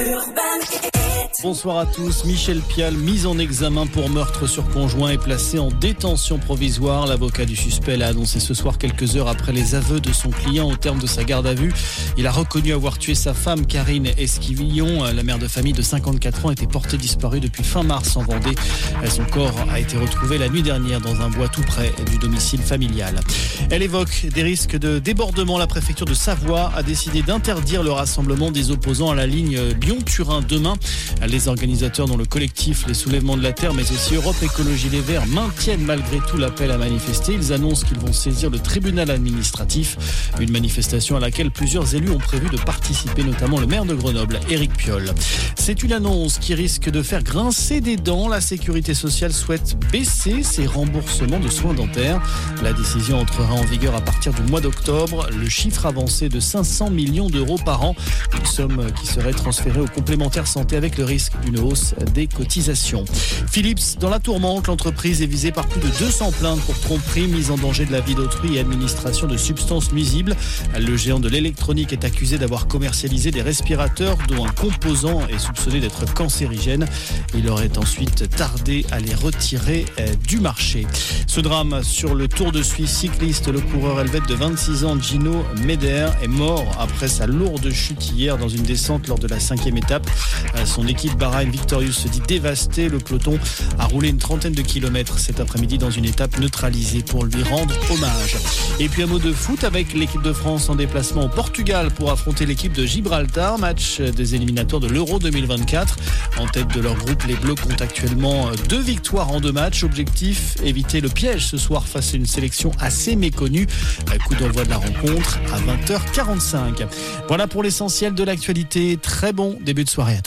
Urban. Bonsoir à tous. Michel Pial, mis en examen pour meurtre sur conjoint, est placé en détention provisoire. L'avocat du suspect l'a annoncé ce soir quelques heures après les aveux de son client au terme de sa garde à vue. Il a reconnu avoir tué sa femme, Karine Esquivillon. La mère de famille de 54 ans était portée disparue depuis fin mars en Vendée. Son corps a été retrouvé la nuit dernière dans un bois tout près du domicile familial. Elle évoque des risques de débordement. La préfecture de Savoie a décidé d'interdire le rassemblement des opposants à la ligne Lyon-Turin demain. Les organisateurs dont le collectif Les Soulèvements de la Terre, mais aussi Europe Écologie Les Verts, maintiennent malgré tout l'appel à manifester. Ils annoncent qu'ils vont saisir le tribunal administratif. Une manifestation à laquelle plusieurs élus ont prévu de participer, notamment le maire de Grenoble, Éric Piolle. C'est une annonce qui risque de faire grincer des dents. La sécurité sociale souhaite baisser ses remboursements de soins dentaires. La décision entrera en vigueur à partir du mois d'octobre. Le chiffre avancé de 500 millions d'euros par an, une somme qui serait transférée aux complémentaires santé avec le risque d'une hausse des cotisations. Philips, dans la tourmente, l'entreprise est visée par plus de 200 plaintes pour tromperie, mise en danger de la vie d'autrui et administration de substances nuisibles. Le géant de l'électronique est accusé d'avoir commercialisé des respirateurs dont un composant est soupçonné d'être cancérigène. Il aurait ensuite tardé à les retirer euh, du marché. Ce drame sur le Tour de Suisse cycliste, le coureur helvète de 26 ans, Gino Meder, est mort après sa lourde chute hier dans une descente lors de la cinquième étape. Euh, son équipe Bahrain Victorious se dit dévastée. Le peloton a roulé une trentaine de kilomètres cet après-midi dans une étape neutralisée pour lui rendre hommage. Et puis un mot de foot avec l'équipe de France en déplacement au Portugal pour affronter l'équipe de Gibraltar, match des éliminatoires de l'Euro 2024. En tête de leur groupe, les Bleus comptent actuellement deux victoires en deux matchs. Objectif, éviter le piège ce soir face à une sélection assez méconnue. Coup d'envoi de la rencontre à 20h45. Voilà pour l'essentiel de l'actualité. Très bon début de soirée à tous.